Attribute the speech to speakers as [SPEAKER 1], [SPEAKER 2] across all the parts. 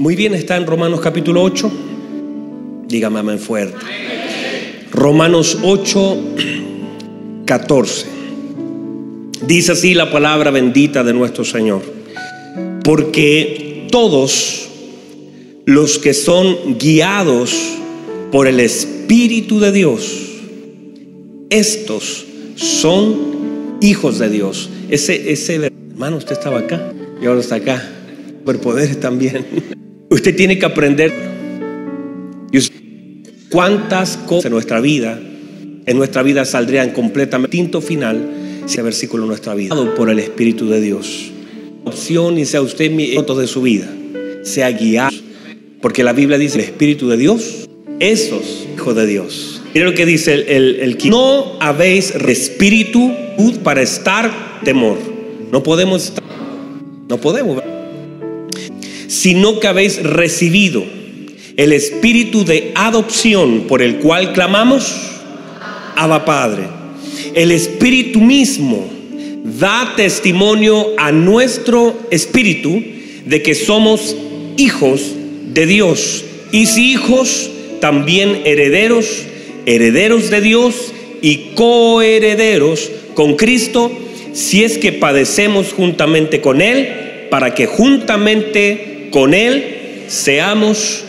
[SPEAKER 1] Muy bien, está en Romanos capítulo 8. Dígame amén fuerte. Romanos 8, 14. Dice así la palabra bendita de nuestro Señor. Porque todos los que son guiados por el Espíritu de Dios, estos son hijos de Dios. Ese, ese hermano, usted estaba acá y ahora está acá. Superpoderes también. Usted tiene que aprender cuántas cosas en nuestra vida, en nuestra vida saldrían completamente distinto final si el versículo en nuestra vida por el Espíritu de Dios. Opción y sea usted mi de su vida, sea guiado, porque la Biblia dice el Espíritu de Dios, esos hijos de Dios. Mira lo que dice el, el, no habéis espíritu para estar temor. No podemos estar, no podemos sino que habéis recibido el espíritu de adopción por el cual clamamos, Abba Padre. El espíritu mismo da testimonio a nuestro espíritu de que somos hijos de Dios. Y si hijos, también herederos, herederos de Dios y coherederos con Cristo, si es que padecemos juntamente con Él, para que juntamente con Él seamos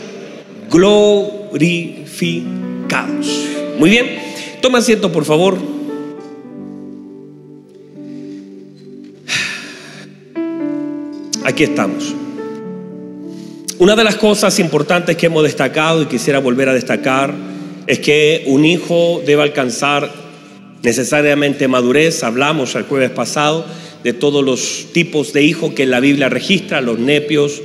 [SPEAKER 1] glorificados. Muy bien, toma asiento por favor. Aquí estamos. Una de las cosas importantes que hemos destacado y quisiera volver a destacar es que un hijo debe alcanzar necesariamente madurez. Hablamos el jueves pasado de todos los tipos de hijos que la Biblia registra, los nepios,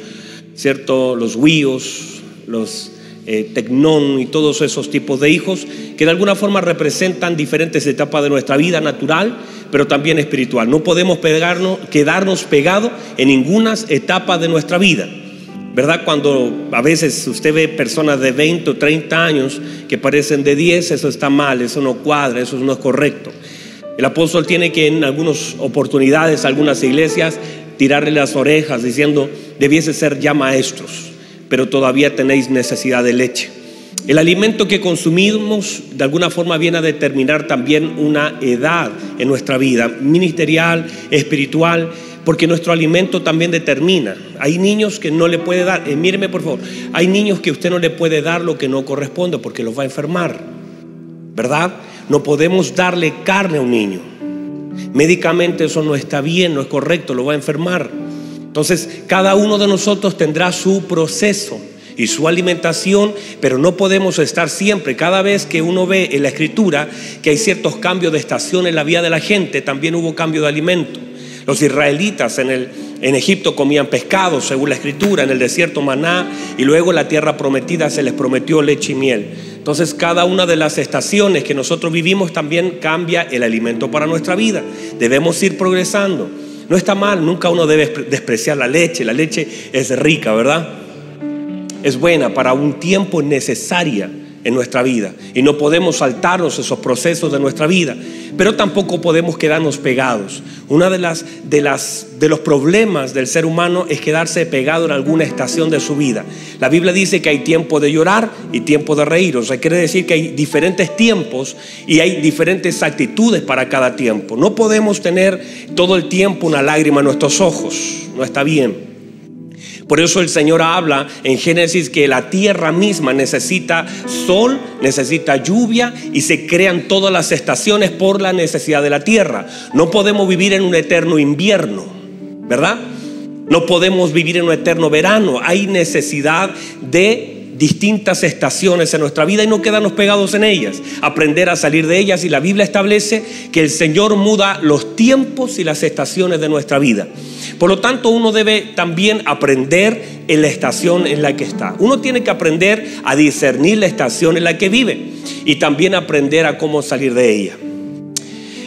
[SPEAKER 1] ¿cierto? Los huíos, los eh, tecnón y todos esos tipos de hijos que de alguna forma representan diferentes etapas de nuestra vida natural, pero también espiritual. No podemos pegarnos, quedarnos pegados en ninguna etapa de nuestra vida. ¿Verdad? Cuando a veces usted ve personas de 20 o 30 años que parecen de 10, eso está mal, eso no cuadra, eso no es correcto. El apóstol tiene que en algunas oportunidades, algunas iglesias, tirarle las orejas diciendo, debiese ser ya maestros, pero todavía tenéis necesidad de leche. El alimento que consumimos de alguna forma viene a determinar también una edad en nuestra vida, ministerial, espiritual, porque nuestro alimento también determina. Hay niños que no le puede dar, eh, míreme por favor, hay niños que usted no le puede dar lo que no corresponde porque los va a enfermar, ¿verdad? No podemos darle carne a un niño. Médicamente eso no está bien, no es correcto, lo va a enfermar. Entonces, cada uno de nosotros tendrá su proceso y su alimentación, pero no podemos estar siempre. Cada vez que uno ve en la escritura que hay ciertos cambios de estación en la vida de la gente, también hubo cambio de alimento. Los israelitas en, el, en Egipto comían pescado, según la escritura, en el desierto maná, y luego en la tierra prometida se les prometió leche y miel. Entonces cada una de las estaciones que nosotros vivimos también cambia el alimento para nuestra vida. Debemos ir progresando. No está mal, nunca uno debe despreciar la leche. La leche es rica, ¿verdad? Es buena para un tiempo necesaria en nuestra vida. Y no podemos saltarnos esos procesos de nuestra vida, pero tampoco podemos quedarnos pegados. Una de las de las de los problemas del ser humano es quedarse pegado en alguna estación de su vida. La Biblia dice que hay tiempo de llorar y tiempo de reír, o sea, quiere decir que hay diferentes tiempos y hay diferentes actitudes para cada tiempo. No podemos tener todo el tiempo una lágrima en nuestros ojos, no está bien. Por eso el Señor habla en Génesis que la tierra misma necesita sol, necesita lluvia y se crean todas las estaciones por la necesidad de la tierra. No podemos vivir en un eterno invierno, ¿verdad? No podemos vivir en un eterno verano. Hay necesidad de distintas estaciones en nuestra vida y no quedarnos pegados en ellas, aprender a salir de ellas y la Biblia establece que el Señor muda los tiempos y las estaciones de nuestra vida. Por lo tanto, uno debe también aprender en la estación en la que está. Uno tiene que aprender a discernir la estación en la que vive y también aprender a cómo salir de ella.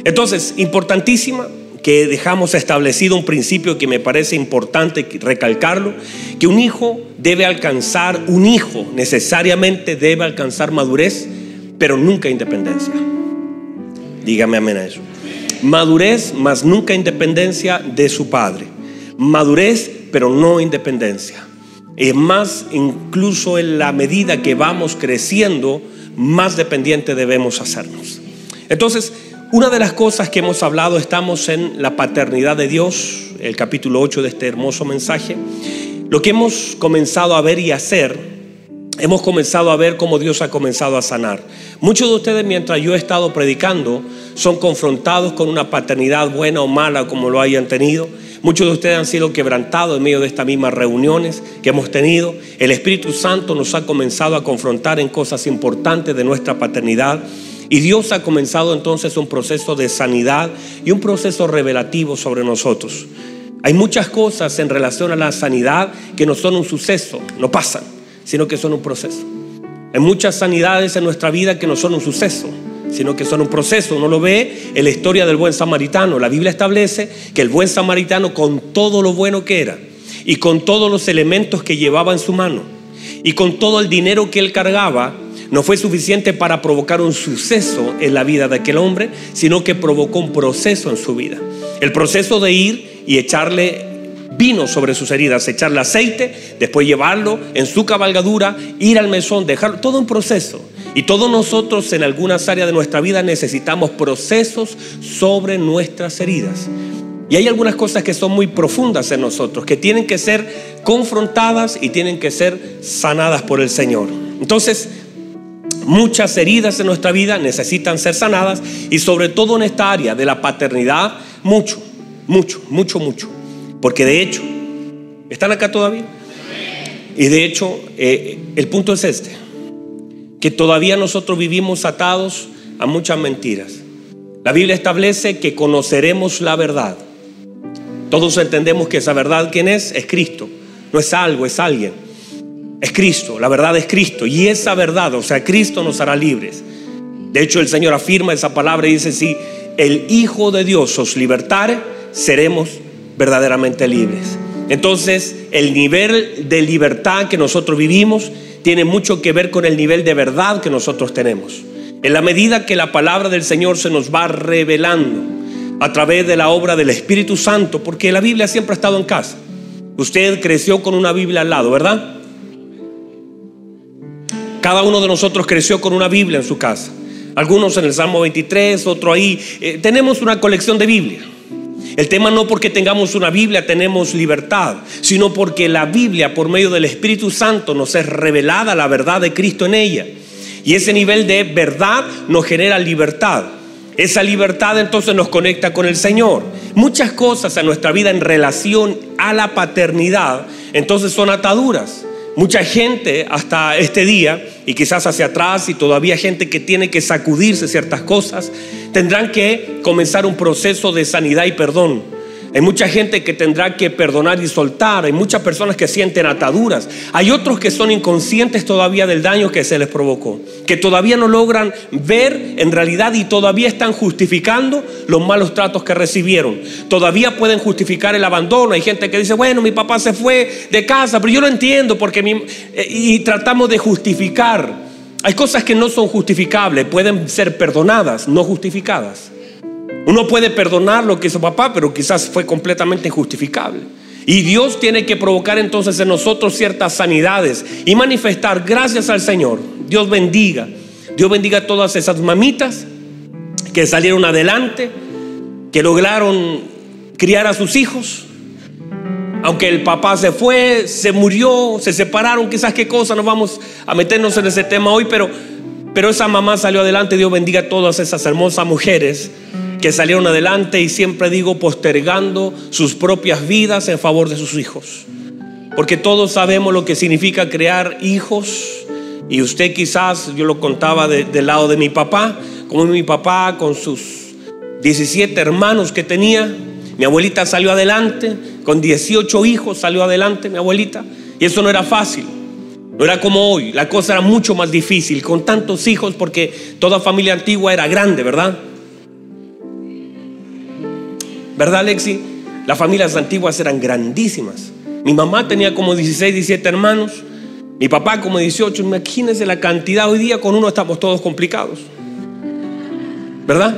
[SPEAKER 1] Entonces, importantísima que dejamos establecido un principio que me parece importante recalcarlo, que un hijo debe alcanzar, un hijo necesariamente debe alcanzar madurez, pero nunca independencia. Dígame amén a eso. Madurez, más nunca independencia de su padre. Madurez, pero no independencia. y más incluso en la medida que vamos creciendo, más dependiente debemos hacernos. Entonces, una de las cosas que hemos hablado, estamos en la paternidad de Dios, el capítulo 8 de este hermoso mensaje. Lo que hemos comenzado a ver y hacer, hemos comenzado a ver cómo Dios ha comenzado a sanar. Muchos de ustedes mientras yo he estado predicando son confrontados con una paternidad buena o mala como lo hayan tenido Muchos de ustedes han sido quebrantados en medio de estas mismas reuniones que hemos tenido. El Espíritu Santo nos ha comenzado a confrontar en cosas importantes de nuestra paternidad. Y Dios ha comenzado entonces un proceso de sanidad y un proceso revelativo sobre nosotros. Hay muchas cosas en relación a la sanidad que no son un suceso, no pasan, sino que son un proceso. Hay muchas sanidades en nuestra vida que no son un suceso, sino que son un proceso. Uno lo ve en la historia del buen samaritano. La Biblia establece que el buen samaritano con todo lo bueno que era y con todos los elementos que llevaba en su mano y con todo el dinero que él cargaba, no fue suficiente para provocar un suceso en la vida de aquel hombre, sino que provocó un proceso en su vida. El proceso de ir y echarle vino sobre sus heridas, echarle aceite, después llevarlo en su cabalgadura, ir al mesón, dejarlo, todo un proceso. Y todos nosotros en algunas áreas de nuestra vida necesitamos procesos sobre nuestras heridas. Y hay algunas cosas que son muy profundas en nosotros, que tienen que ser confrontadas y tienen que ser sanadas por el Señor. Entonces, muchas heridas en nuestra vida necesitan ser sanadas y sobre todo en esta área de la paternidad, mucho, mucho, mucho, mucho. Porque de hecho, ¿están acá todavía? Y de hecho, eh, el punto es este que todavía nosotros vivimos atados a muchas mentiras. La Biblia establece que conoceremos la verdad. Todos entendemos que esa verdad, ¿quién es? Es Cristo. No es algo, es alguien. Es Cristo, la verdad es Cristo. Y esa verdad, o sea, Cristo nos hará libres. De hecho, el Señor afirma esa palabra y dice, si el Hijo de Dios os libertare, seremos verdaderamente libres. Entonces, el nivel de libertad que nosotros vivimos tiene mucho que ver con el nivel de verdad que nosotros tenemos. En la medida que la palabra del Señor se nos va revelando a través de la obra del Espíritu Santo, porque la Biblia siempre ha estado en casa. Usted creció con una Biblia al lado, ¿verdad? Cada uno de nosotros creció con una Biblia en su casa. Algunos en el Salmo 23, otro ahí. Eh, tenemos una colección de Biblia. El tema no porque tengamos una Biblia tenemos libertad, sino porque la Biblia por medio del Espíritu Santo nos es revelada la verdad de Cristo en ella. Y ese nivel de verdad nos genera libertad. Esa libertad entonces nos conecta con el Señor. Muchas cosas en nuestra vida en relación a la paternidad entonces son ataduras. Mucha gente hasta este día, y quizás hacia atrás, y todavía gente que tiene que sacudirse ciertas cosas, tendrán que comenzar un proceso de sanidad y perdón. Hay mucha gente que tendrá que perdonar y soltar. Hay muchas personas que sienten ataduras. Hay otros que son inconscientes todavía del daño que se les provocó. Que todavía no logran ver en realidad y todavía están justificando los malos tratos que recibieron. Todavía pueden justificar el abandono. Hay gente que dice, bueno, mi papá se fue de casa, pero yo lo entiendo porque. Eh, y tratamos de justificar hay cosas que no son justificables, pueden ser perdonadas, no justificadas. Uno puede perdonar lo que hizo papá, pero quizás fue completamente injustificable. Y Dios tiene que provocar entonces en nosotros ciertas sanidades y manifestar gracias al Señor. Dios bendiga. Dios bendiga a todas esas mamitas que salieron adelante, que lograron criar a sus hijos, aunque el papá se fue, se murió, se separaron, quizás qué cosa, no vamos a meternos en ese tema hoy, pero, pero esa mamá salió adelante, Dios bendiga a todas esas hermosas mujeres que salieron adelante y siempre digo postergando sus propias vidas en favor de sus hijos. Porque todos sabemos lo que significa crear hijos y usted quizás, yo lo contaba del lado de mi papá, como mi papá con sus 17 hermanos que tenía, mi abuelita salió adelante, con 18 hijos salió adelante mi abuelita, y eso no era fácil. No era como hoy, la cosa era mucho más difícil, con tantos hijos, porque toda familia antigua era grande, ¿verdad? ¿Verdad, Alexi? Las familias antiguas eran grandísimas. Mi mamá tenía como 16, 17 hermanos, mi papá como 18. Imagínense la cantidad. Hoy día con uno estamos todos complicados. ¿Verdad?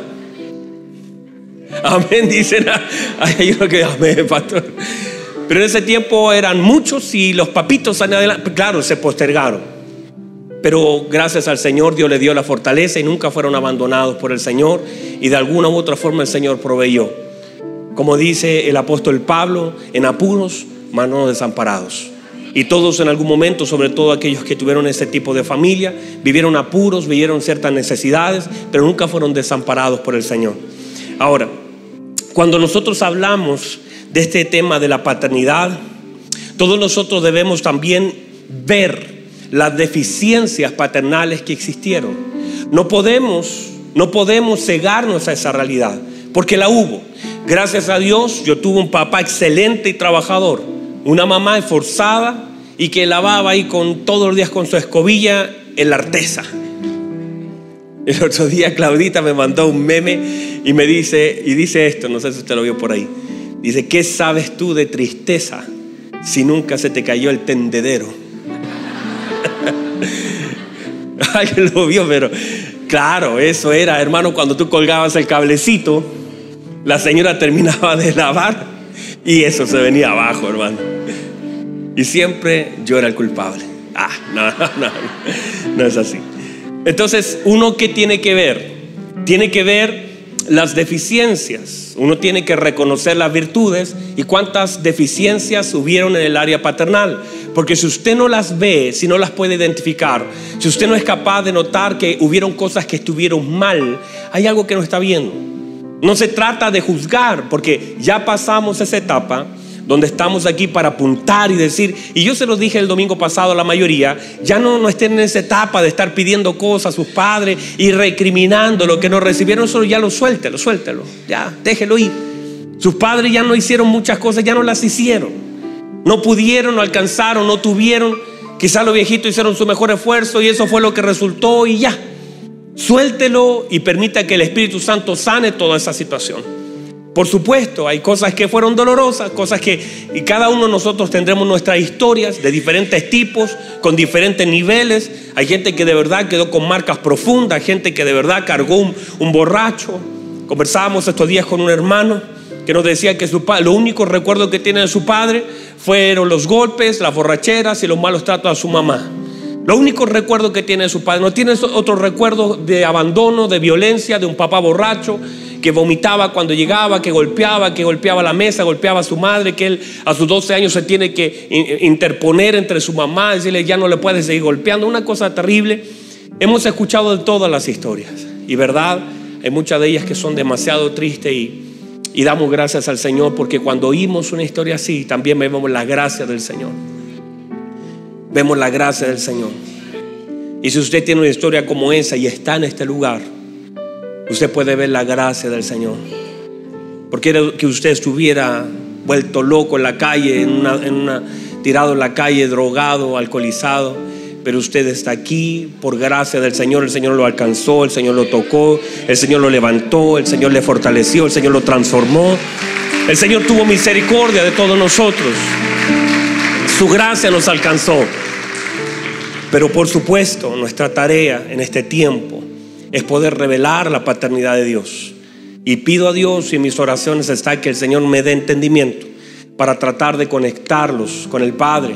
[SPEAKER 1] Amén, dicen. Ay, yo que amén, pastor. Pero en ese tiempo eran muchos y los papitos, claro, se postergaron. Pero gracias al Señor Dios le dio la fortaleza y nunca fueron abandonados por el Señor y de alguna u otra forma el Señor proveyó. Como dice el apóstol Pablo, en apuros, manos desamparados. Y todos en algún momento, sobre todo aquellos que tuvieron ese tipo de familia, vivieron apuros, vivieron ciertas necesidades, pero nunca fueron desamparados por el Señor. Ahora, cuando nosotros hablamos de este tema de la paternidad, todos nosotros debemos también ver las deficiencias paternales que existieron. No podemos, no podemos cegarnos a esa realidad, porque la hubo. Gracias a Dios, yo tuve un papá excelente y trabajador, una mamá esforzada y que lavaba ahí con todos los días con su escobilla en la artesa. El otro día Claudita me mandó un meme y me dice, y dice esto, no sé si usted lo vio por ahí. Dice, ¿qué sabes tú de tristeza si nunca se te cayó el tendedero? Ay, lo vio, pero claro, eso era, hermano, cuando tú colgabas el cablecito, la señora terminaba de lavar y eso se venía abajo, hermano. Y siempre yo era el culpable. Ah, no, no, no, no es así. Entonces, uno que tiene que ver, tiene que ver las deficiencias. Uno tiene que reconocer las virtudes y cuántas deficiencias hubieron en el área paternal. Porque si usted no las ve, si no las puede identificar, si usted no es capaz de notar que hubieron cosas que estuvieron mal, hay algo que no está viendo. No se trata de juzgar, porque ya pasamos esa etapa donde estamos aquí para apuntar y decir, y yo se los dije el domingo pasado a la mayoría, ya no, no estén en esa etapa de estar pidiendo cosas a sus padres y recriminando lo que no recibieron, solo ya lo suéltelo, suéltelo, ya, déjelo ir. Sus padres ya no hicieron muchas cosas, ya no las hicieron. No pudieron, no alcanzaron, no tuvieron. Quizás los viejitos hicieron su mejor esfuerzo y eso fue lo que resultó y ya. Suéltelo y permita que el Espíritu Santo sane toda esa situación. Por supuesto, hay cosas que fueron dolorosas, cosas que y cada uno de nosotros tendremos nuestras historias de diferentes tipos, con diferentes niveles. Hay gente que de verdad quedó con marcas profundas, gente que de verdad cargó un, borracho. Conversábamos estos días con un hermano que nos decía que su lo único recuerdo que tiene de su padre fueron los golpes, las borracheras y los malos tratos a su mamá. Lo único recuerdo que tiene de su padre, no tiene otro recuerdo de abandono, de violencia, de un papá borracho, que vomitaba cuando llegaba, que golpeaba, que golpeaba la mesa, golpeaba a su madre, que él a sus 12 años se tiene que interponer entre su mamá, decirle ya no le puede seguir golpeando, una cosa terrible. Hemos escuchado de todas las historias y verdad, hay muchas de ellas que son demasiado tristes y, y damos gracias al Señor porque cuando oímos una historia así también vemos la gracia del Señor. Vemos la gracia del Señor. Y si usted tiene una historia como esa y está en este lugar, usted puede ver la gracia del Señor. Porque que usted estuviera vuelto loco en la calle, en una, tirado en la calle, drogado, alcoholizado. Pero usted está aquí por gracia del Señor. El Señor lo alcanzó, el Señor lo tocó, el Señor lo levantó, el Señor le fortaleció, el Señor lo transformó. El Señor tuvo misericordia de todos nosotros. Su gracia nos alcanzó. Pero por supuesto, nuestra tarea en este tiempo es poder revelar la paternidad de Dios. Y pido a Dios y en mis oraciones está que el Señor me dé entendimiento para tratar de conectarlos con el Padre.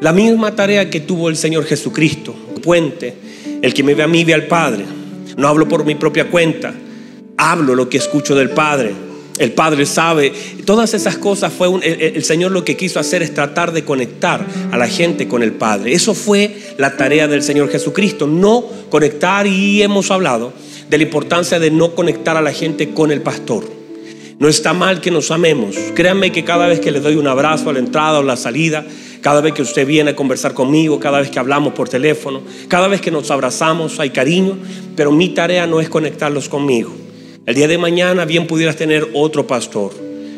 [SPEAKER 1] La misma tarea que tuvo el Señor Jesucristo, puente, el que me ve a mí ve al Padre. No hablo por mi propia cuenta, hablo lo que escucho del Padre. El Padre sabe, todas esas cosas fue el, Señor lo que quiso hacer es tratar de conectar a la gente con el Padre. Eso fue la tarea del Señor Jesucristo, no conectar y hemos hablado de la importancia de no conectar a la gente con el pastor. No está mal que nos amemos. Créanme que cada vez que le doy un abrazo a la entrada o la salida, cada vez que usted viene a conversar conmigo, cada vez que hablamos por teléfono, cada vez que nos abrazamos hay cariño, pero mi tarea no es conectarlos conmigo. El día de mañana bien pudieras tener otro pastor.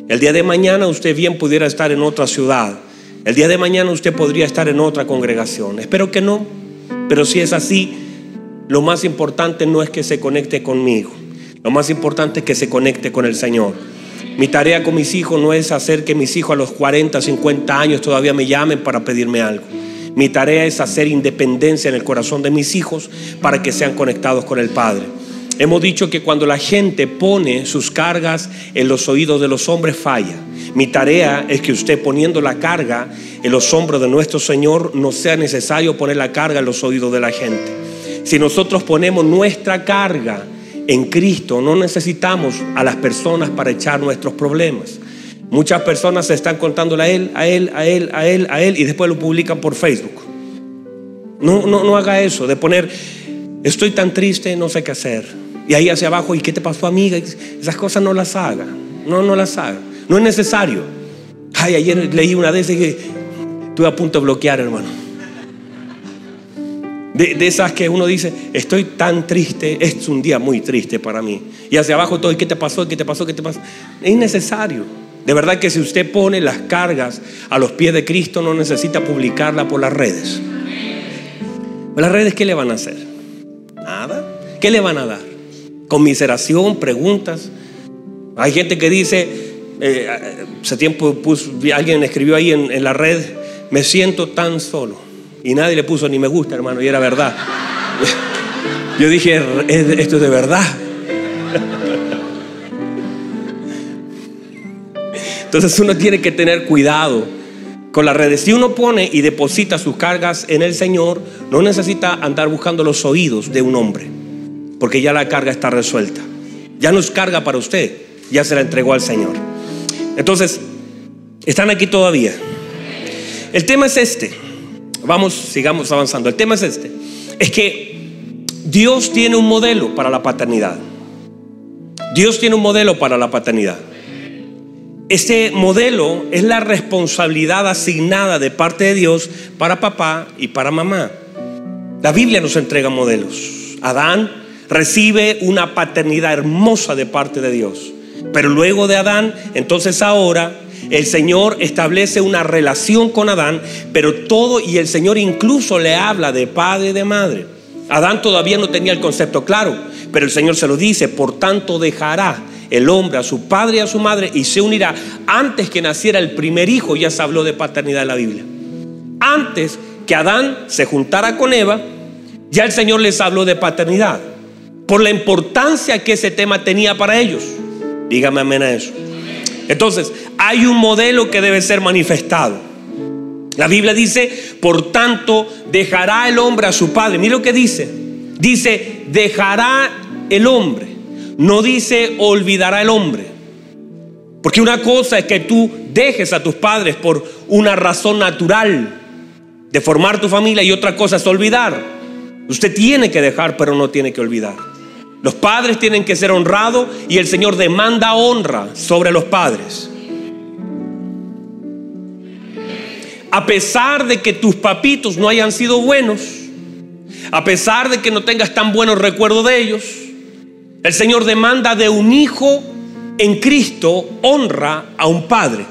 [SPEAKER 1] El día de mañana usted bien pudiera estar en otra ciudad. El día de mañana usted podría estar en otra congregación. Espero que no. Pero si es así, lo más importante no es que se conecte conmigo. Lo más importante es que se conecte con el Señor. Mi tarea con mis hijos no es hacer que mis hijos a los 40, 50 años todavía me llamen para pedirme algo. Mi tarea es hacer independencia en el corazón de mis hijos para que sean conectados con el Padre. Hemos dicho que cuando la gente pone sus cargas en los oídos de los hombres falla. Mi tarea es que usted poniendo la carga en los hombros de nuestro Señor no sea necesario poner la carga en los oídos de la gente. Si nosotros ponemos nuestra carga en Cristo, no necesitamos a las personas para echar nuestros problemas. Muchas personas se están contándole a él, a él, a él, a él, a él y después lo publican por Facebook. No, no, no haga eso de poner, estoy tan triste, no sé qué hacer. Y ahí hacia abajo, ¿y qué te pasó, amiga? Esas cosas no las haga. No, no las haga. No es necesario. Ay, ayer leí una de esas y estuve a punto de bloquear, hermano. De, de, esas que uno dice, estoy tan triste, es un día muy triste para mí. Y hacia abajo todo, ¿y qué te pasó? ¿Qué te pasó? ¿Qué te pasó? Es innecesario. De verdad que si usted pone las cargas a los pies de Cristo, no necesita publicarla por las redes. ¿Las redes qué le van a hacer? Nada. ¿Qué le van a dar? Conmiseración, preguntas. Hay gente que dice, eh, hace tiempo alguien escribió ahí en, en la red, me siento tan solo. Y nadie le puso ni me gusta, hermano, y era verdad. Yo dije, esto es de verdad. Entonces uno tiene que tener cuidado con las redes. Si uno pone y deposita sus cargas en el Señor, no necesita andar buscando los oídos de un hombre, porque ya la carga está resuelta. Ya no es carga para usted, ya se la entregó al Señor. Entonces, están aquí todavía. El tema es este. Vamos, sigamos avanzando. El tema es este. Es que Dios tiene un modelo para la paternidad. Dios tiene un modelo para la paternidad. Ese modelo es la responsabilidad asignada de parte de Dios para papá y para mamá. La Biblia nos entrega modelos. Adán recibe una paternidad hermosa de parte de Dios. Pero luego de Adán, entonces ahora el Señor establece una relación con Adán, pero todo y el Señor incluso le habla de padre y de madre. Adán todavía no tenía el concepto claro, pero el Señor se lo dice, por tanto dejará el hombre a su padre y a su madre y se unirá. Antes que naciera el primer hijo ya se habló de paternidad en la Biblia. Antes que Adán se juntara con Eva, ya el Señor les habló de paternidad. Por la importancia que ese tema tenía para ellos. Dígame amén a eso. Entonces, hay un modelo que debe ser manifestado. La Biblia dice, por tanto, dejará el hombre a su padre. Mira lo que dice. Dice, dejará el hombre no dice olvidará el hombre. Porque una cosa es que tú dejes a tus padres por una razón natural de formar tu familia y otra cosa es olvidar. Usted tiene que dejar, pero no tiene que olvidar. Los padres tienen que ser honrados y el Señor demanda honra sobre los padres. A pesar de que tus papitos no hayan sido buenos, a pesar de que no tengas tan buenos recuerdos de ellos, el Señor demanda de un hijo en Cristo honra a un padre.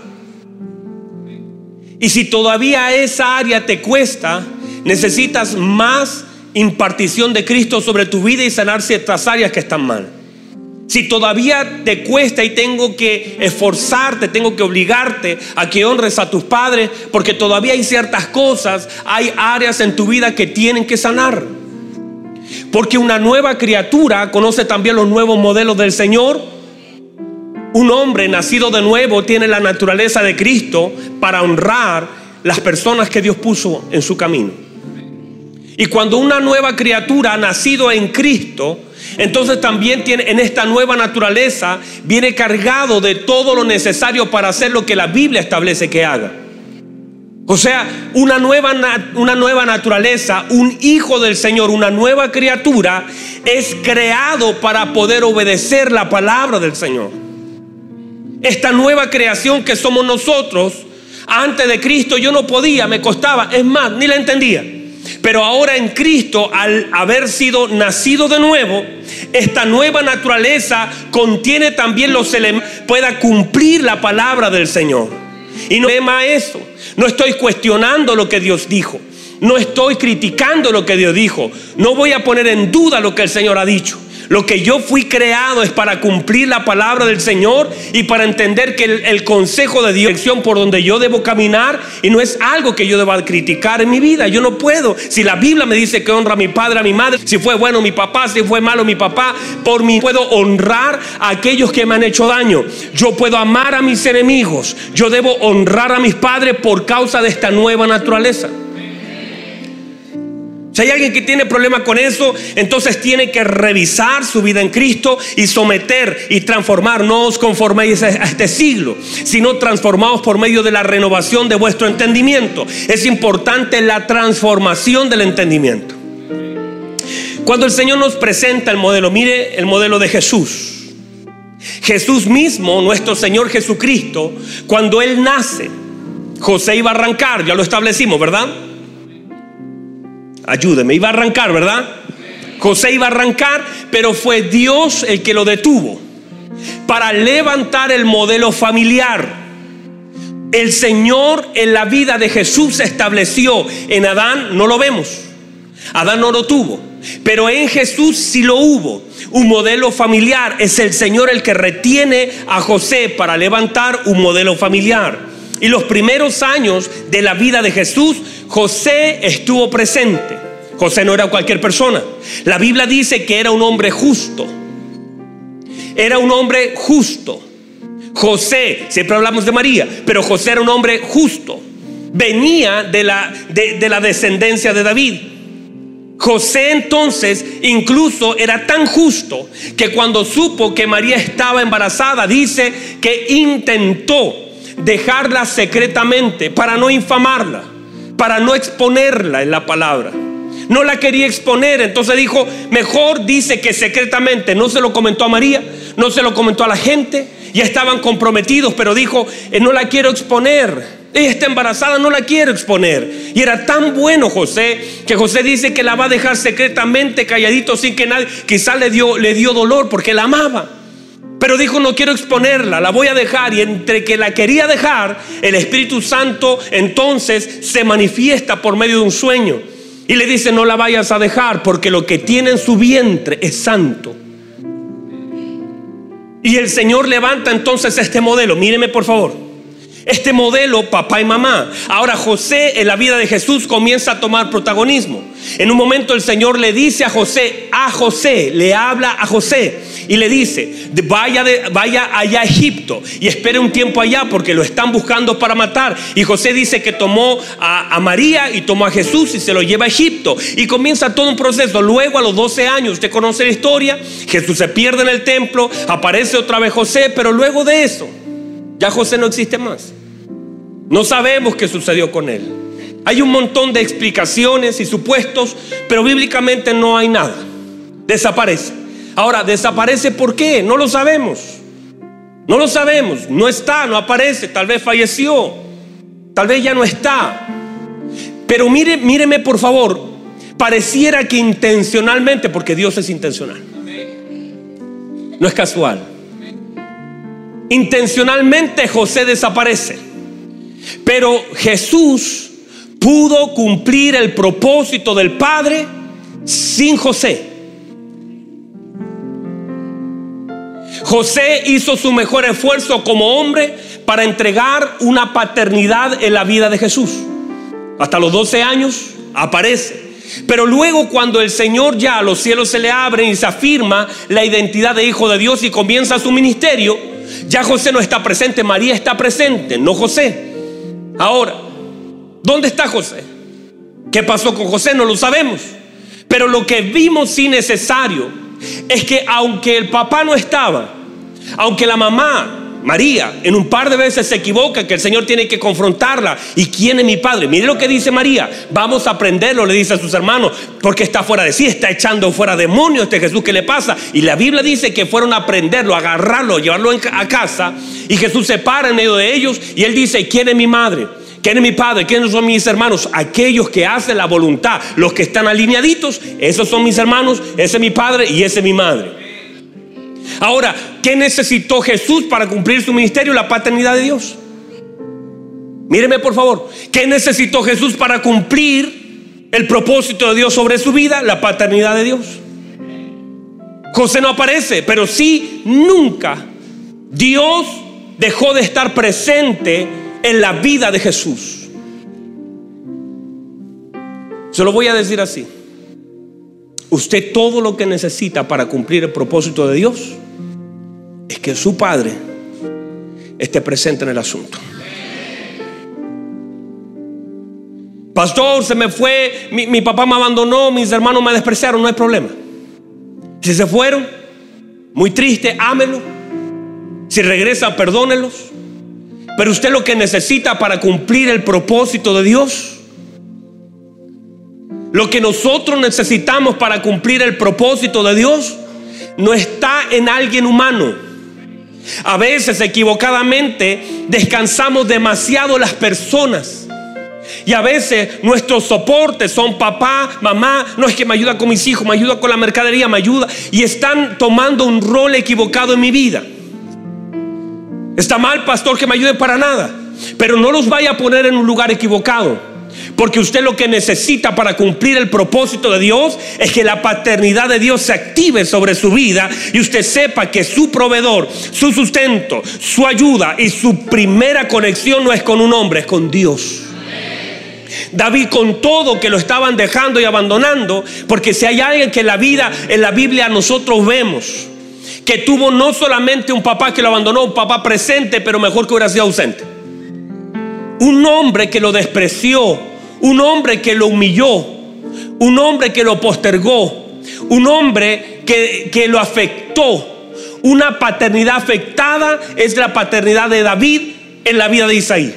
[SPEAKER 1] Y si todavía esa área te cuesta, necesitas más impartición de Cristo sobre tu vida y sanar ciertas áreas que están mal. Si todavía te cuesta y tengo que esforzarte, tengo que obligarte a que honres a tus padres, porque todavía hay ciertas cosas, hay áreas en tu vida que tienen que sanar. Porque una nueva criatura conoce también los nuevos modelos del Señor. Un hombre nacido de nuevo tiene la naturaleza de Cristo para honrar las personas que Dios puso en su camino. Y cuando una nueva criatura ha nacido en Cristo, entonces también tiene en esta nueva naturaleza viene cargado de todo lo necesario para hacer lo que la Biblia establece que haga. O sea, una nueva, una nueva naturaleza, un hijo del Señor, una nueva criatura, es creado para poder obedecer la palabra del Señor. Esta nueva creación que somos nosotros, antes de Cristo yo no podía, me costaba, es más, ni la entendía. Pero ahora en Cristo, al haber sido nacido de nuevo, esta nueva naturaleza contiene también los elementos, pueda cumplir la palabra del Señor. Y no tema eso. No estoy cuestionando lo que Dios dijo. No estoy criticando lo que Dios dijo. No voy a poner en duda lo que el Señor ha dicho. Lo que yo fui creado es para cumplir la palabra del Señor y para entender que el, consejo de Dios, dirección por donde yo debo caminar y no es algo que yo deba criticar en mi vida. Yo no puedo. Si la Biblia me dice que honra a mi padre, a mi madre, si fue bueno mi papá, si fue malo mi papá, por mí puedo honrar a aquellos que me han hecho daño. Yo puedo amar a mis enemigos. Yo debo honrar a mis padres por causa de esta nueva naturaleza. Si hay alguien que tiene problema con eso, entonces tiene que revisar su vida en Cristo y someter y transformar. No os conforméis a este siglo, sino transformados por medio de la renovación de vuestro entendimiento. Es importante la transformación del entendimiento. Cuando el Señor nos presenta el modelo, mire el modelo de Jesús. Jesús mismo, nuestro Señor Jesucristo, cuando Él nace, José iba a arrancar, ya lo establecimos, ¿verdad? Ayúdeme, iba a arrancar, ¿verdad? José iba a arrancar, pero fue Dios el que lo detuvo para levantar el modelo familiar. El Señor en la vida de Jesús se estableció. En Adán no lo vemos. Adán no lo tuvo. Pero en Jesús sí lo hubo. Un modelo familiar. Es el Señor el que retiene a José para levantar un modelo familiar. Y los primeros años de la vida de Jesús, José estuvo presente. José no era cualquier persona. La Biblia dice que era un hombre justo. Era un hombre justo. José, siempre hablamos de María, pero José era un hombre justo. Venía de la, de, la descendencia de David. José entonces incluso era tan justo que cuando supo que María estaba embarazada, dice que intentó dejarla secretamente para no infamarla, para no exponerla en la palabra no la quería exponer. Entonces dijo, mejor dice que secretamente no se lo comentó a María, no se lo comentó a la gente, ya estaban comprometidos, pero dijo, eh, no la quiero exponer. Ella está embarazada, no la quiero exponer. Y era tan bueno José que José dice que la va a dejar secretamente, calladito, sin que nadie, quizás le dio, le dio dolor porque la amaba. Pero dijo, no quiero exponerla, la voy a dejar. Y entre que la quería dejar, el Espíritu Santo entonces se manifiesta por medio de un sueño. Y le dice, no la vayas a dejar porque lo que tiene en su vientre es santo. Y el Señor levanta entonces este modelo. Míreme por favor este modelo papá y mamá. Ahora José en la vida de Jesús comienza a tomar protagonismo. En un momento el Señor le dice a José, a José, le habla a José y le dice, vaya, de, vaya allá a Egipto y espere un tiempo allá porque lo están buscando para matar. Y José dice que tomó a, a María y tomó a Jesús y se lo lleva a Egipto. Y comienza todo un proceso. Luego a los 12 años, usted conoce la historia, Jesús se pierde en el templo, aparece otra vez José, pero luego de eso, ya José no existe más. No sabemos qué sucedió con él. Hay un montón de explicaciones y supuestos, pero bíblicamente no hay nada. Desaparece. Ahora, ¿desaparece por qué? No lo sabemos. No lo sabemos. No está, no aparece. Tal vez falleció. Tal vez ya no está. Pero mire, míreme por favor. Pareciera que intencionalmente, porque Dios es intencional. No es casual. Intencionalmente José desaparece. Pero Jesús pudo cumplir el propósito del Padre sin José. José hizo su mejor esfuerzo como hombre para entregar una paternidad en la vida de Jesús. Hasta los 12 años aparece. Pero luego cuando el Señor ya los cielos se le abren y se afirma la identidad de hijo de Dios y comienza su ministerio, ya José no está presente, María está presente, no José. Ahora, ¿dónde está José? ¿Qué pasó con José? No lo sabemos. Pero lo que vimos sí necesario es que aunque el papá no estaba, aunque la mamá, María, en un par de veces se equivoca, que el Señor tiene que confrontarla. ¿Y quién es mi padre? Mire lo que dice María. Vamos a aprenderlo, le dice a sus hermanos, porque está fuera de sí, está echando fuera demonios este Jesús. ¿Qué le pasa? Y la Biblia dice que fueron a aprenderlo, a agarrarlo, llevarlo a casa. Y Jesús se para en medio de ellos y él dice, ¿quién es mi madre? ¿Quién es mi padre? ¿Quiénes son mis hermanos? Aquellos que hacen la voluntad, los que están alineaditos, esos son mis hermanos, ese es mi padre y ese es mi madre. Ahora, ¿qué necesitó Jesús para cumplir su ministerio? La paternidad de Dios. Míreme por favor, ¿qué necesitó Jesús para cumplir el propósito de Dios sobre su vida? La paternidad de Dios. José no aparece, pero sí nunca Dios dejó de estar presente en la vida de Jesús. Se lo voy a decir así. Usted todo lo que necesita para cumplir el propósito de Dios es que su Padre esté presente en el asunto. Pastor, se me fue, mi, mi, papá me abandonó, mis hermanos me despreciaron, no hay problema. Si se fueron, muy triste, ámelo. Si regresa, perdónelos. Pero usted lo que necesita para cumplir el propósito de Dios, lo que nosotros necesitamos para cumplir el propósito de Dios, no está en alguien humano. A veces equivocadamente descansamos demasiado las personas y a veces nuestros soportes son papá, mamá, no es que me ayuda con mis hijos, me ayuda con la mercadería, me ayuda. Y están tomando un rol equivocado en mi vida. Está mal, pastor, que me ayude para nada. Pero no los vaya a poner en un lugar equivocado. Porque usted lo que necesita para cumplir el propósito de Dios es que la paternidad de Dios se active sobre su vida y usted sepa que su proveedor, su sustento, su ayuda y su primera conexión no es con un hombre, es con Dios. David con todo que lo estaban dejando y abandonando, porque si hay alguien que en la vida, en la Biblia nosotros vemos, que tuvo no solamente un papá que lo abandonó, un papá presente, pero mejor que hubiera sido ausente. Un hombre que lo despreció, un hombre que lo humilló, un hombre que lo postergó, un hombre que, que lo afectó. Una paternidad afectada es la paternidad de David en la vida de Isaí.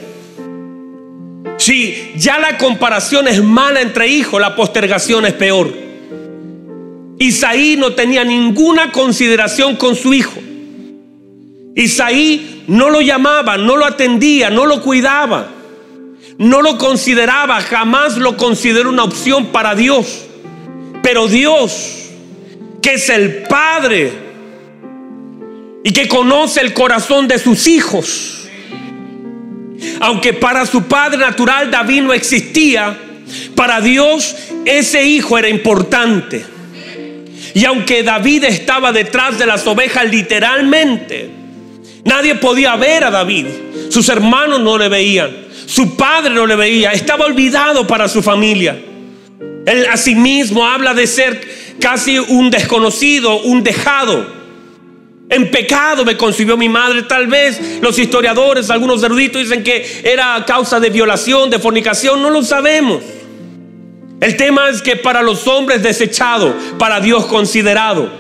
[SPEAKER 1] Si ya la comparación es mala entre hijos, la postergación es peor. Isaí no tenía ninguna consideración con su hijo. Isaí no lo llamaba, no lo atendía, no lo cuidaba, no lo consideraba, jamás lo consideró una opción para Dios. Pero Dios, que es el Padre y que conoce el corazón de sus hijos, aunque para su padre natural David no existía, para Dios ese hijo era importante. Y aunque David estaba detrás de las ovejas literalmente, nadie podía ver a David. Sus hermanos no le veían, su padre no le veía, estaba olvidado para su familia. Él asimismo habla de ser casi un desconocido, un dejado. En pecado me concibió mi madre. Tal vez los historiadores, algunos eruditos dicen que era causa de violación, de fornicación. No lo sabemos. El tema es que para los hombres desechado, para Dios considerado.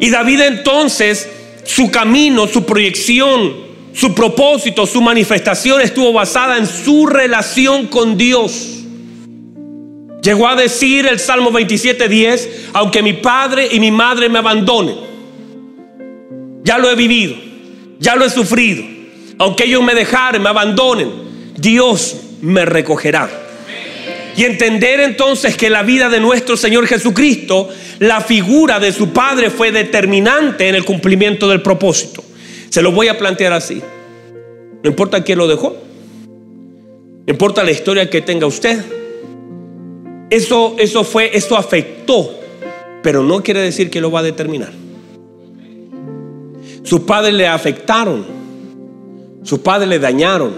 [SPEAKER 1] Y David entonces, su camino, su proyección, su propósito, su manifestación estuvo basada en su relación con Dios. Llegó a decir el Salmo 27:10, aunque mi padre y mi madre me abandonen ya lo he vivido, ya lo he sufrido. Aunque ellos me dejaren, me abandonen, Dios me recogerá. Y entender entonces que la vida de nuestro Señor Jesucristo, la figura de su Padre fue determinante en el cumplimiento del propósito. Se lo voy a plantear así. No importa quién lo dejó. No importa la historia que tenga usted. Eso, eso fue, eso afectó, pero no quiere decir que lo va a determinar. Sus padres le afectaron, sus padres le dañaron,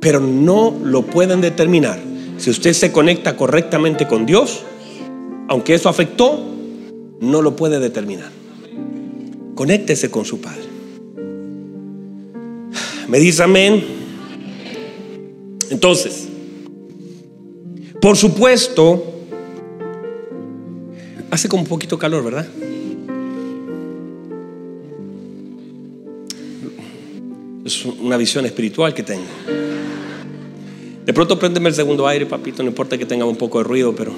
[SPEAKER 1] pero no lo pueden determinar. Si usted se conecta correctamente con Dios, aunque eso afectó, no lo puede determinar. Conéctese con su Padre. Me dice amén. Entonces, por supuesto, hace como un poquito calor, ¿verdad? Es una visión espiritual que tengo. De pronto préndeme el segundo aire, papito, no importa que tenga un poco de ruido, pero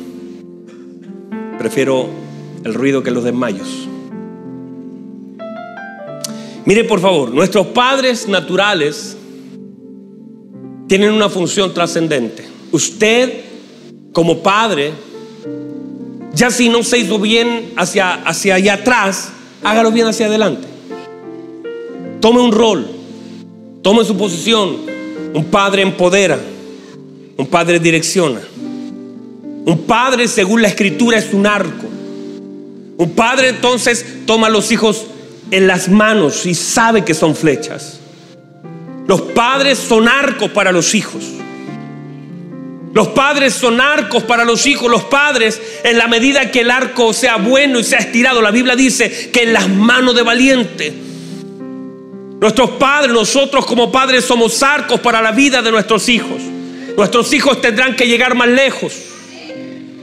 [SPEAKER 1] prefiero el ruido que los desmayos. Mire, por favor, nuestros padres naturales tienen una función trascendente. Usted, como padre, ya si no se hizo bien hacia, hacia allá atrás, hágalo bien hacia adelante. Tome un rol. Tome su posición. Un padre empodera. Un padre direcciona. Un padre, según la escritura, es un arco. Un padre entonces toma a los hijos en las manos y sabe que son flechas. Los padres son arcos para los hijos. Los padres son arcos para los hijos. Los padres, en la medida que el arco sea bueno y sea estirado, la Biblia dice que en las manos de valiente. Nuestros padres, nosotros como padres somos arcos para la vida de nuestros hijos. Nuestros hijos tendrán que llegar más lejos.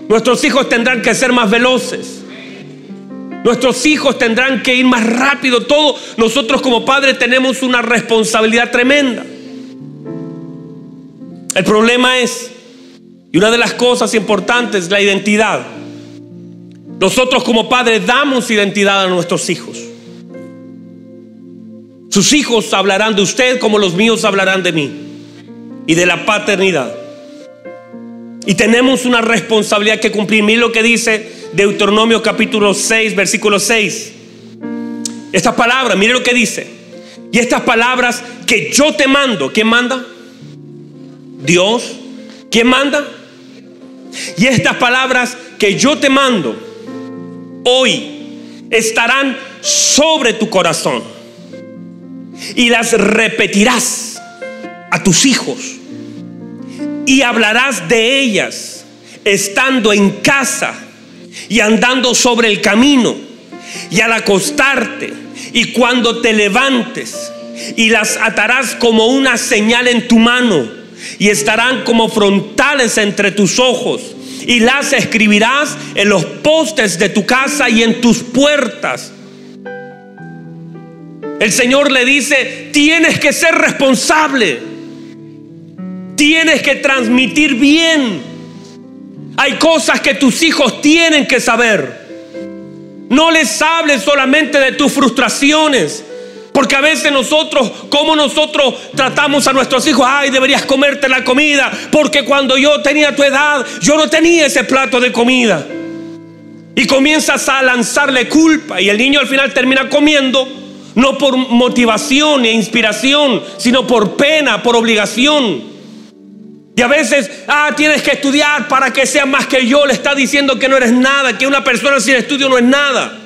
[SPEAKER 1] Nuestros hijos tendrán que ser más veloces. Nuestros hijos tendrán que ir más rápido. Todo nosotros como padres tenemos una responsabilidad tremenda. El problema es, y una de las cosas importantes, la identidad. Nosotros como padres damos identidad a nuestros hijos. Sus hijos hablarán de usted como los míos hablarán de mí y de la paternidad. Y tenemos una responsabilidad que cumplir. Mira lo que dice Deuteronomio capítulo 6, versículo 6. Estas palabras, mire lo que dice. Y estas palabras que yo te mando, ¿quién manda? Dios. ¿Quién manda? Y estas palabras que yo te mando hoy estarán sobre tu corazón. Y las repetirás a tus hijos y hablarás de ellas estando en casa y andando sobre el camino y al acostarte y cuando te levantes y las atarás como una señal en tu mano y estarán como frontales entre tus ojos y las escribirás en los postes de tu casa y en tus puertas. El Señor le dice, tienes que ser responsable. Tienes que transmitir bien. Hay cosas que tus hijos tienen que saber. No les hables solamente de tus frustraciones. Porque a veces nosotros, como nosotros tratamos a nuestros hijos, ay, deberías comerte la comida, porque cuando yo tenía tu edad, yo no tenía ese plato de comida. Y comienzas a lanzarle culpa y el niño al final termina comiendo, no por motivación e inspiración, sino por pena, por obligación. Y a veces, ah, tienes que estudiar para que seas más que yo. Le está diciendo que no eres nada, que una persona sin estudio no es nada.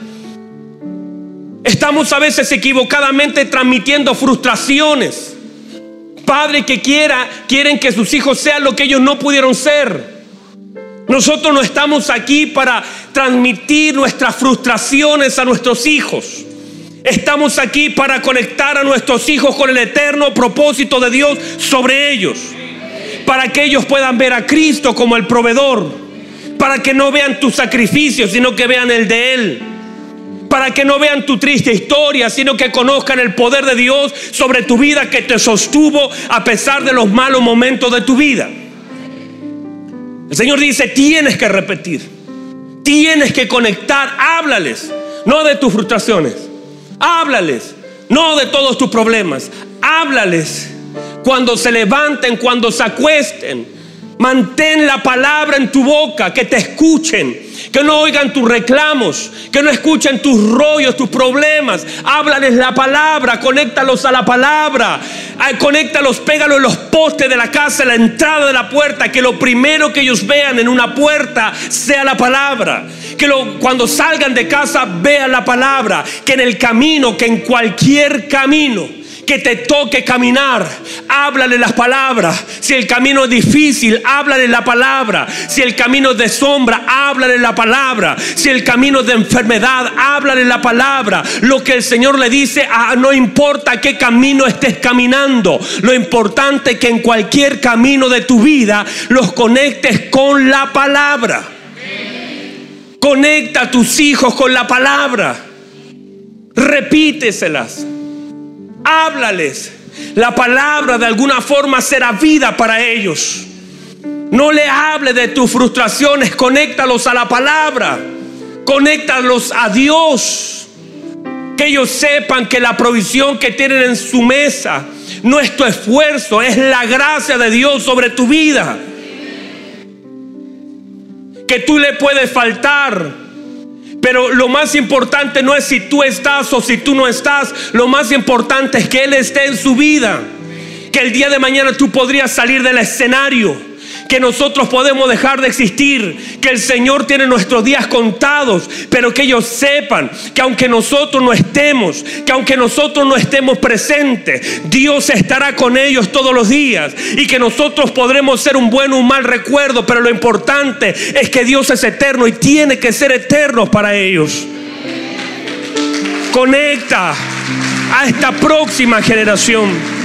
[SPEAKER 1] Estamos a veces equivocadamente transmitiendo frustraciones. Padres que quiera, quieren que sus hijos sean lo que ellos no pudieron ser. Nosotros no estamos aquí para transmitir nuestras frustraciones a nuestros hijos. Estamos aquí para conectar a nuestros hijos con el eterno propósito de Dios sobre ellos para que ellos puedan ver a Cristo como el proveedor, para que no vean tu sacrificio, sino que vean el de Él, para que no vean tu triste historia, sino que conozcan el poder de Dios sobre tu vida que te sostuvo a pesar de los malos momentos de tu vida. El Señor dice, tienes que repetir, tienes que conectar, háblales, no de tus frustraciones, háblales, no de todos tus problemas, háblales cuando se levanten, cuando se acuesten. Mantén la palabra en tu boca, que te escuchen, que no oigan tus reclamos, que no escuchen tus rollos, tus problemas. Háblales la palabra, conéctalos a la palabra, conéctalos, pégalos en los postes de la casa, en la entrada de la puerta, que lo primero que ellos vean en una puerta sea la palabra. Que cuando salgan de casa vean la palabra, que en el camino, que en cualquier camino que te toque caminar, háblale las palabras. Si el camino es difícil, háblale la palabra. Si el camino es de sombra, háblale la palabra. Si el camino es de enfermedad, háblale la palabra. Lo que el Señor le dice, ah, no importa qué camino estés caminando, lo importante es que en cualquier camino de tu vida los conectes con la palabra. Conecta a tus hijos con la palabra. Repíteselas háblales. La palabra de alguna forma será vida para ellos. No le hable de tus frustraciones, conéctalos a la palabra, conéctalos a Dios. Que ellos sepan que la provisión que tienen en su mesa no es tu esfuerzo, es la gracia de Dios sobre tu vida. Que tú le puedes faltar, pero lo más importante no es si tú estás o si tú no estás. Lo más importante es que Él esté en su vida. Que el día de mañana tú podrías salir del escenario. Que nosotros podemos dejar de existir, que el Señor tiene nuestros días contados, pero que ellos sepan que aunque nosotros no estemos, que aunque nosotros no estemos presentes, Dios estará con ellos todos los días y que nosotros podremos ser un buen o un mal recuerdo, pero lo importante es que Dios es eterno y tiene que ser eterno para ellos. Conecta a esta próxima generación.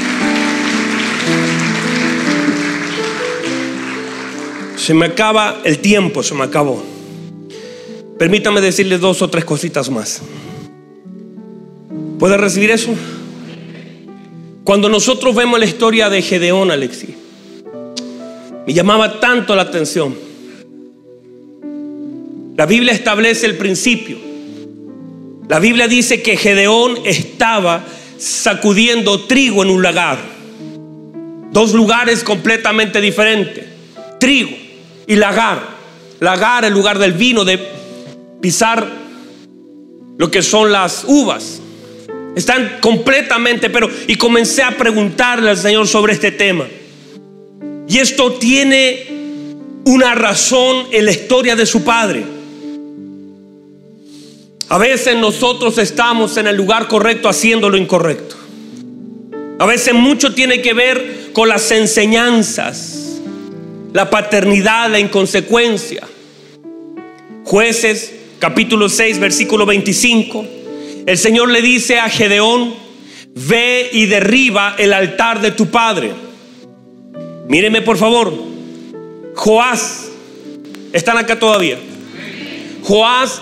[SPEAKER 1] Se me acaba el tiempo, se me acabó. Permítame decirle dos o tres cositas más. ¿Puede recibir eso? Cuando nosotros vemos la historia de Gedeón, Alexi, me llamaba tanto la atención. La Biblia establece el principio. La Biblia dice que Gedeón estaba sacudiendo trigo en un lagar. Dos lugares completamente diferentes. Trigo y lagar. Lagar, el lugar del vino, de pisar lo que son las uvas. Están completamente, pero... Y comencé a preguntarle al Señor sobre este tema. Y esto tiene una razón en la historia de su padre. A veces nosotros estamos en el lugar correcto haciendo lo incorrecto. A veces mucho tiene que ver con las enseñanzas, la paternidad, la inconsecuencia. Jueces capítulo 6, versículo 25. El Señor le dice a Gedeón, ve y derriba el altar de tu padre. Míreme por favor. Joás, ¿están acá todavía? Joás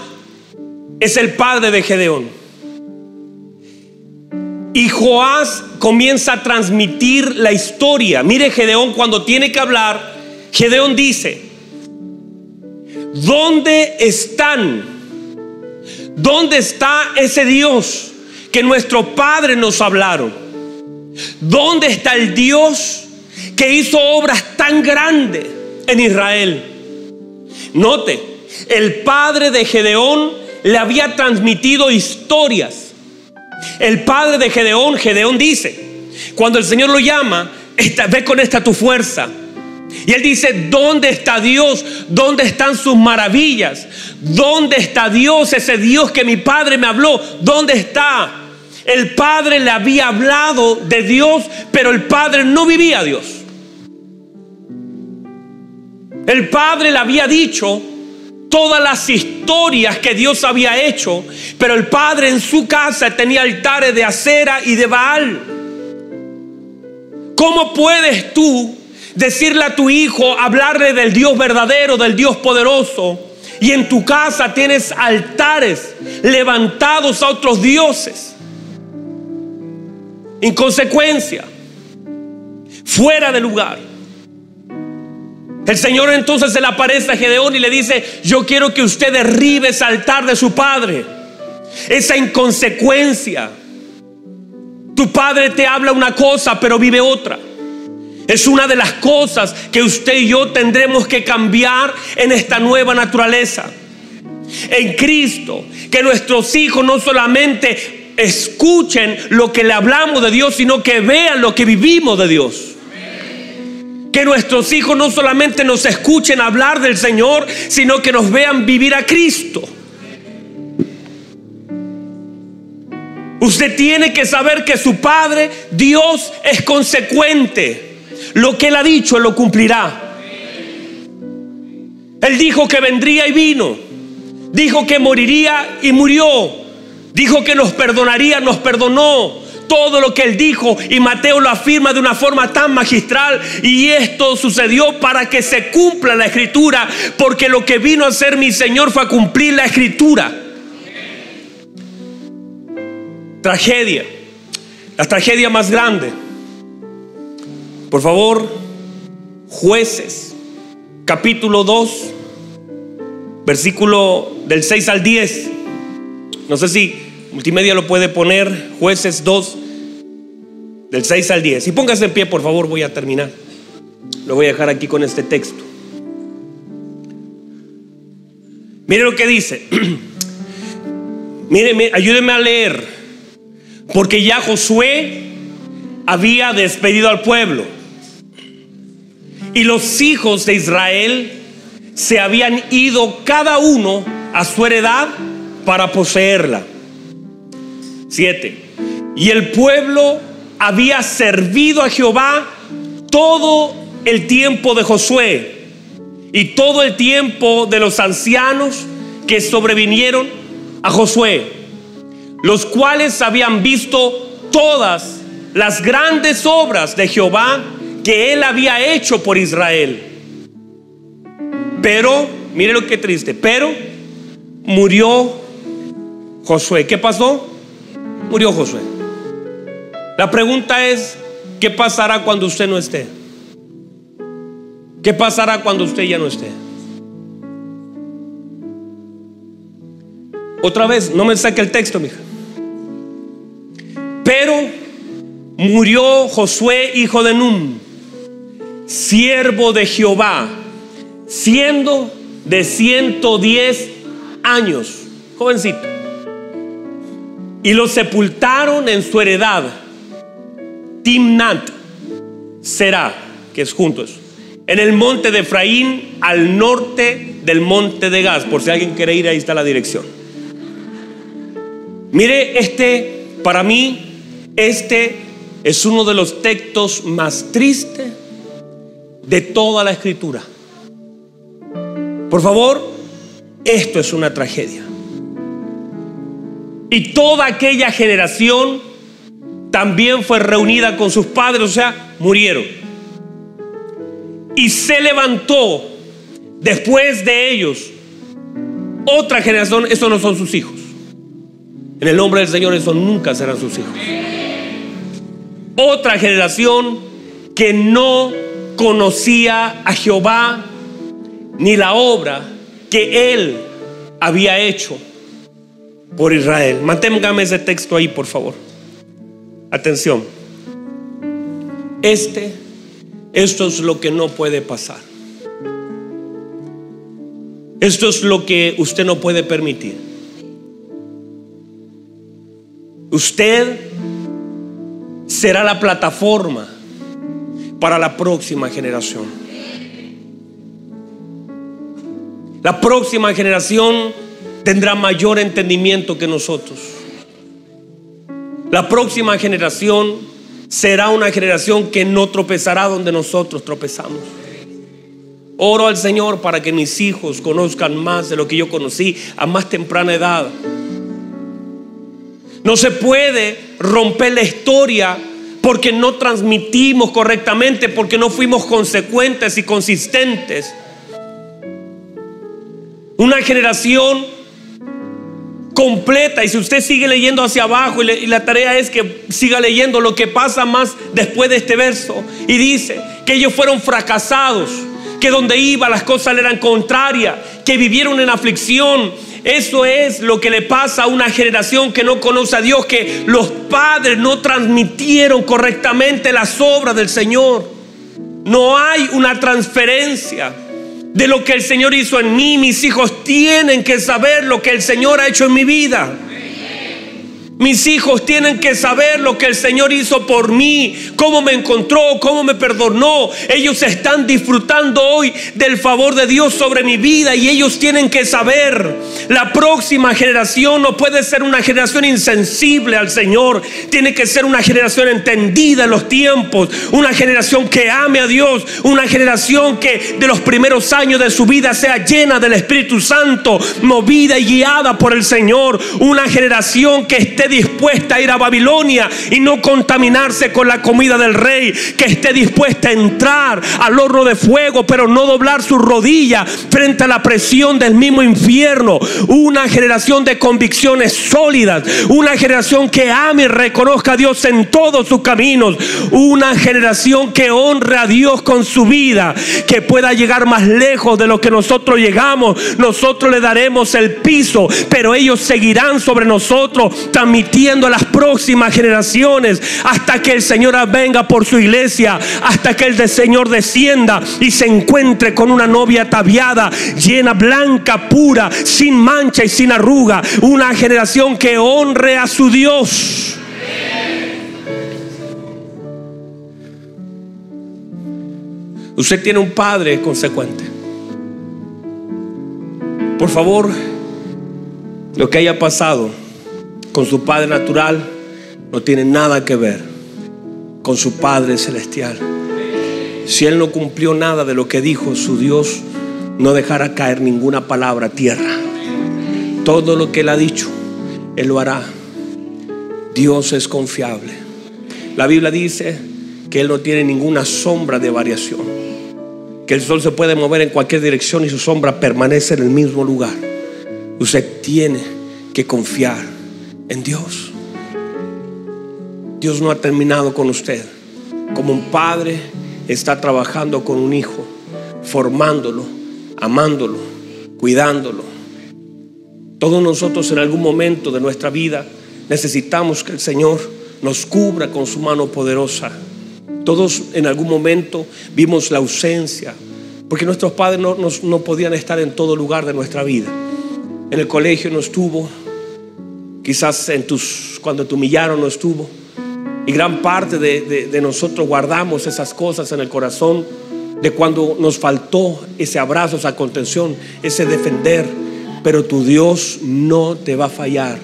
[SPEAKER 1] es el padre de Gedeón. Y Joás comienza a transmitir la historia. Mire Gedeón cuando tiene que hablar, Gedeón dice, ¿dónde están? ¿Dónde está ese Dios que nuestro padre nos hablaron? ¿Dónde está el Dios que hizo obras tan grandes en Israel? Note, el padre de Gedeón le había transmitido historias. El padre de Gedeón, Gedeón dice, cuando el Señor lo llama, ve con esta tu fuerza. Y él dice, ¿dónde está Dios? ¿Dónde están sus maravillas? ¿Dónde está Dios, ese Dios que mi padre me habló? ¿Dónde está? El padre le había hablado de Dios, pero el padre no vivía a Dios. El padre le había dicho, todas las historias que Dios había hecho, pero el padre en su casa tenía altares de acera y de Baal. ¿Cómo puedes tú decirle a tu hijo, hablarle del Dios verdadero, del Dios poderoso, y en tu casa tienes altares levantados a otros dioses? En consecuencia, fuera de lugar. El Señor entonces se le aparece a Gedeón y le dice, yo quiero que usted derribe ese altar de su padre, esa inconsecuencia. Tu padre te habla una cosa, pero vive otra. Es una de las cosas que usted y yo tendremos que cambiar en esta nueva naturaleza. En Cristo, que nuestros hijos no solamente escuchen lo que le hablamos de Dios, sino que vean lo que vivimos de Dios. Que nuestros hijos no solamente nos escuchen hablar del Señor, sino que nos vean vivir a Cristo. Usted tiene que saber que su Padre, Dios, es consecuente. Lo que Él ha dicho, Él lo cumplirá. Él dijo que vendría y vino. Dijo que moriría y murió. Dijo que nos perdonaría, nos perdonó todo lo que él dijo y Mateo lo afirma de una forma tan magistral y esto sucedió para que se cumpla la escritura, porque lo que vino a ser mi Señor fue a cumplir la escritura. Tragedia, la tragedia más grande. Por favor, jueces, capítulo 2, versículo del 6 al 10. No sé si multimedia lo puede poner, jueces 2, del 6 al 10. Y póngase en pie, por favor, voy a terminar. Lo voy a dejar aquí con este texto. Mire lo que dice. Mire, ayúdeme a leer. Porque ya Josué había despedido al pueblo. Y los hijos de Israel se habían ido cada uno a su heredad para poseerla. 7. Y el pueblo había servido a Jehová todo el tiempo de Josué y todo el tiempo de los ancianos que sobrevinieron a Josué, los cuales habían visto todas las grandes obras de Jehová que él había hecho por Israel. Pero, mire lo que triste, pero murió Josué. ¿Qué pasó? Murió Josué. La pregunta es, ¿qué pasará cuando usted no esté? ¿Qué pasará cuando usted ya no esté? Otra vez, no me saque el texto, mija. Pero murió Josué, hijo de Nun, siervo de Jehová, siendo de 110 años, jovencito. Y lo sepultaron en su heredad, Timnat será, que es juntos, en el monte de Efraín, al norte del monte de Gaz. Por si alguien quiere ir, ahí está la dirección. Mire, este, para mí, este es uno de los textos más tristes toda la escritura. Por favor, esto es una tragedia. Y toda aquella generación también fue reunida con sus padres, o sea, murieron. Y se levantó después de ellos otra generación, estos no son sus hijos. En el nombre del Señor, esos nunca serán sus hijos. Otra generación que no conocía a Jehová ni la obra que él había hecho por Israel. Manténgame ese texto ahí, por favor. Atención. Este, esto es lo que no puede pasar. Esto es lo que usted no puede permitir. Usted será la plataforma para la próxima generación. La próxima generación tendrá mayor entendimiento que nosotros. La próxima generación será una generación que no tropezará donde nosotros tropezamos. Oro al Señor para que mis hijos conozcan más de lo que yo conocí a más temprana edad. No se puede romper la historia porque no transmitimos correctamente, porque no fuimos consecuentes y consistentes. Una generación completa. Y si usted sigue leyendo hacia abajo, y, la tarea es que siga leyendo lo que pasa más después de este verso, y dice que ellos fueron fracasados, que donde iba las cosas le eran contrarias, que vivieron en aflicción. Eso es lo que le pasa a una generación que no conoce a Dios, que los padres no transmitieron correctamente las obras del Señor. No hay una transferencia de lo que el Señor hizo en mí. Mis hijos tienen que saber lo que el Señor ha hecho en mi vida. Mis hijos tienen que saber lo que el Señor hizo por mí, cómo me encontró, cómo me perdonó. Ellos están disfrutando hoy del favor de Dios sobre mi vida y ellos tienen que saber. La próxima generación no puede ser una generación insensible al Señor, tiene que ser una generación entendida en los tiempos, una generación que ame a Dios, una generación que de los primeros años de su vida sea llena del Espíritu Santo, movida y guiada por el Señor, una generación que esté dispuesta a ir a Babilonia y no contaminarse con la comida del rey, que esté dispuesta a entrar al horno de fuego, pero no doblar su rodilla frente a la presión del mismo infierno. Una generación de convicciones sólidas, una generación que ame y reconozca a Dios en todos sus caminos, una generación que honre a Dios con su vida, que pueda llegar más lejos de lo que nosotros llegamos. Nosotros le daremos el piso, pero ellos seguirán sobre nosotros a las próximas generaciones hasta que el Señor venga por su iglesia, hasta que el Señor descienda y se encuentre con una novia ataviada, llena, blanca, pura, sin mancha y sin arruga. Una generación que honre a su Dios. Usted tiene un padre consecuente. Por favor, lo que haya pasado con su padre natural no tiene nada que ver con su padre celestial. Si él no cumplió nada de lo que dijo su Dios, no dejará caer ninguna palabra a tierra. Todo lo que él ha dicho, él lo hará. Dios es confiable. La Biblia dice que él no tiene ninguna sombra de variación. Que el sol se puede mover en cualquier dirección y su sombra permanece en el mismo lugar. Usted tiene que confiar en Dios. Dios no ha terminado con usted. Como un padre está trabajando con un hijo, formándolo, amándolo, cuidándolo. Todos nosotros en algún momento de nuestra vida necesitamos que el Señor nos cubra con su mano poderosa. Todos en algún momento vimos la ausencia, porque nuestros padres no, no podían estar en todo lugar de nuestra vida. En el colegio no estuvo, quizás en tus, cuando te humillaron no estuvo. Y gran parte de, nosotros guardamos esas cosas en el corazón de cuando nos faltó ese abrazo, esa contención, ese defender. Pero tu Dios no te va a fallar.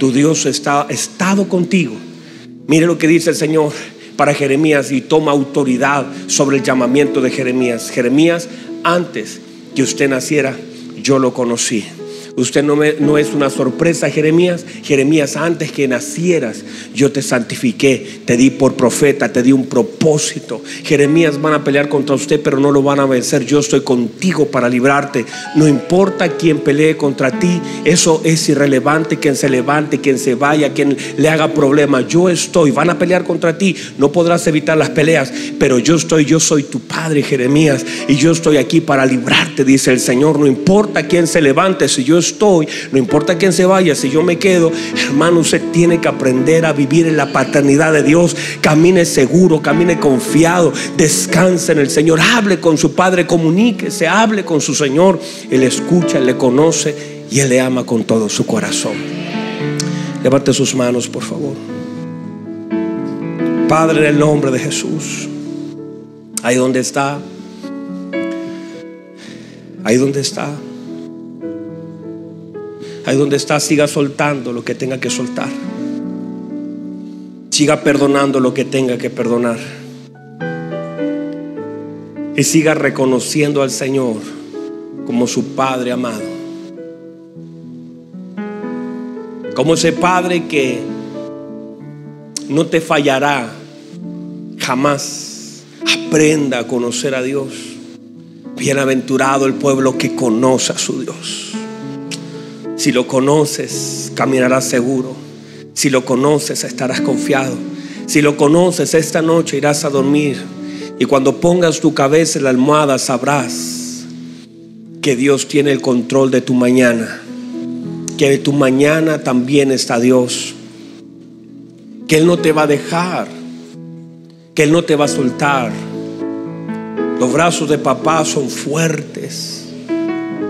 [SPEAKER 1] Tu Dios está estado contigo. Mire lo que dice el Señor para Jeremías y toma autoridad sobre el llamamiento de Jeremías. Jeremías, antes que usted naciera, yo lo conocí. Usted no, es una sorpresa, Jeremías. Jeremías, antes que nacieras, yo te santifiqué, te di por profeta, te di un propósito. Jeremías van a pelear contra usted, pero no lo van a vencer. Yo estoy contigo para librarte. No importa quién pelee contra ti, eso es irrelevante. Quien se levante, quien se vaya, quien le haga problema. Yo estoy, van a pelear contra ti. No podrás evitar las peleas, pero yo estoy, yo soy tu padre, Jeremías, y yo estoy aquí para librarte, dice el Señor. No importa quién se levante, si yo estoy, no importa quién se vaya, si yo me quedo, hermano, usted tiene que aprender a vivir en la paternidad de Dios. Camine seguro, camine confiado, descanse en el Señor, hable con su Padre, comuníquese, hable con su Señor. Él escucha, Él le conoce y Él le ama con todo su corazón. Levante sus manos, por favor. Padre, en el nombre de Jesús, ahí donde está, ahí donde está. Ahí donde está, siga soltando lo que tenga que soltar. Siga perdonando lo que tenga que perdonar. Y siga reconociendo al Señor como su Padre amado. Como ese Padre que no te fallará jamás. Aprenda a conocer a Dios. Bienaventurado el pueblo que conoce a su Dios. Si lo conoces, caminarás seguro. Si lo conoces, estarás confiado. Si lo conoces, esta noche irás a dormir. Y cuando pongas tu cabeza en la almohada, sabrás que Dios tiene el control de tu mañana. Que de tu mañana también está Dios. Que Él no te va a dejar. Que Él no te va a soltar. Los brazos de papá son fuertes.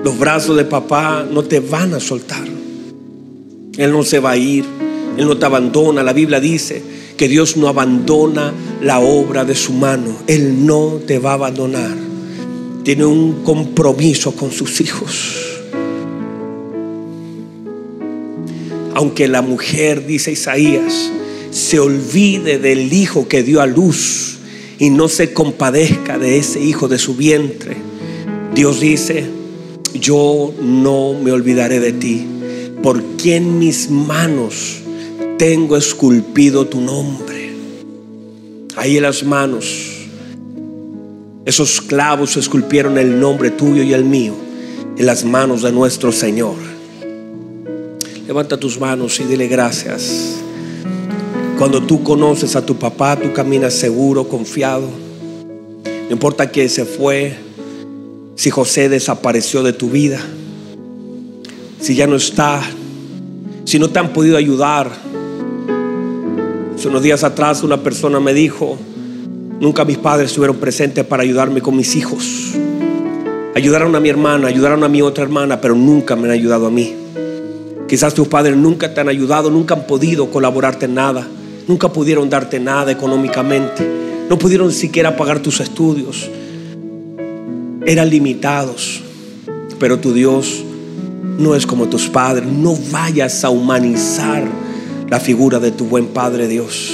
[SPEAKER 1] Los brazos de papá no te van a soltar. Él no se va a ir. Él no te abandona. La Biblia dice que Dios no abandona la obra de su mano. Él no te va a abandonar. Tiene un compromiso con sus hijos. Aunque la mujer, dice Isaías, se olvide del hijo que dio a luz y no se compadezca de ese hijo de su vientre, Dios dice, yo no me olvidaré de ti, porque en mis manos tengo esculpido tu nombre. Ahí en las manos, esos clavos esculpieron el nombre tuyo y el mío en las manos de nuestro Señor. Levanta tus manos y dile gracias. Cuando tú conoces a tu papá, tú caminas seguro, confiado. No importa que se fue, si José desapareció de tu vida, si ya no está, si no te han podido ayudar. Hace unos días atrás una persona me dijo, nunca mis padres estuvieron presentes para ayudarme con mis hijos. Ayudaron a mi hermana, ayudaron a mi otra hermana, pero nunca me han ayudado a mí. Quizás tus padres nunca te han ayudado, nunca han podido colaborarte en nada, nunca pudieron darte nada económicamente, no pudieron siquiera pagar tus estudios. Eran limitados, pero tu Dios no es como tus padres. No vayas a humanizar la figura de tu buen Padre Dios.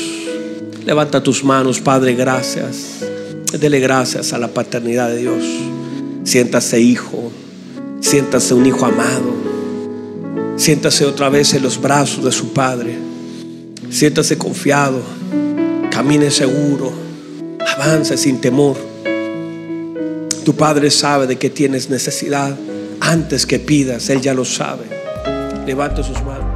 [SPEAKER 1] Levanta tus manos, Padre, gracias. Dele gracias a la paternidad de Dios. Siéntase hijo, siéntase un hijo amado. Siéntase otra vez en los brazos de su Padre. Siéntase confiado. Camine seguro. Avance sin temor. Tu Padre sabe de que tienes necesidad. Antes que pidas, Él ya lo sabe. Levante sus manos.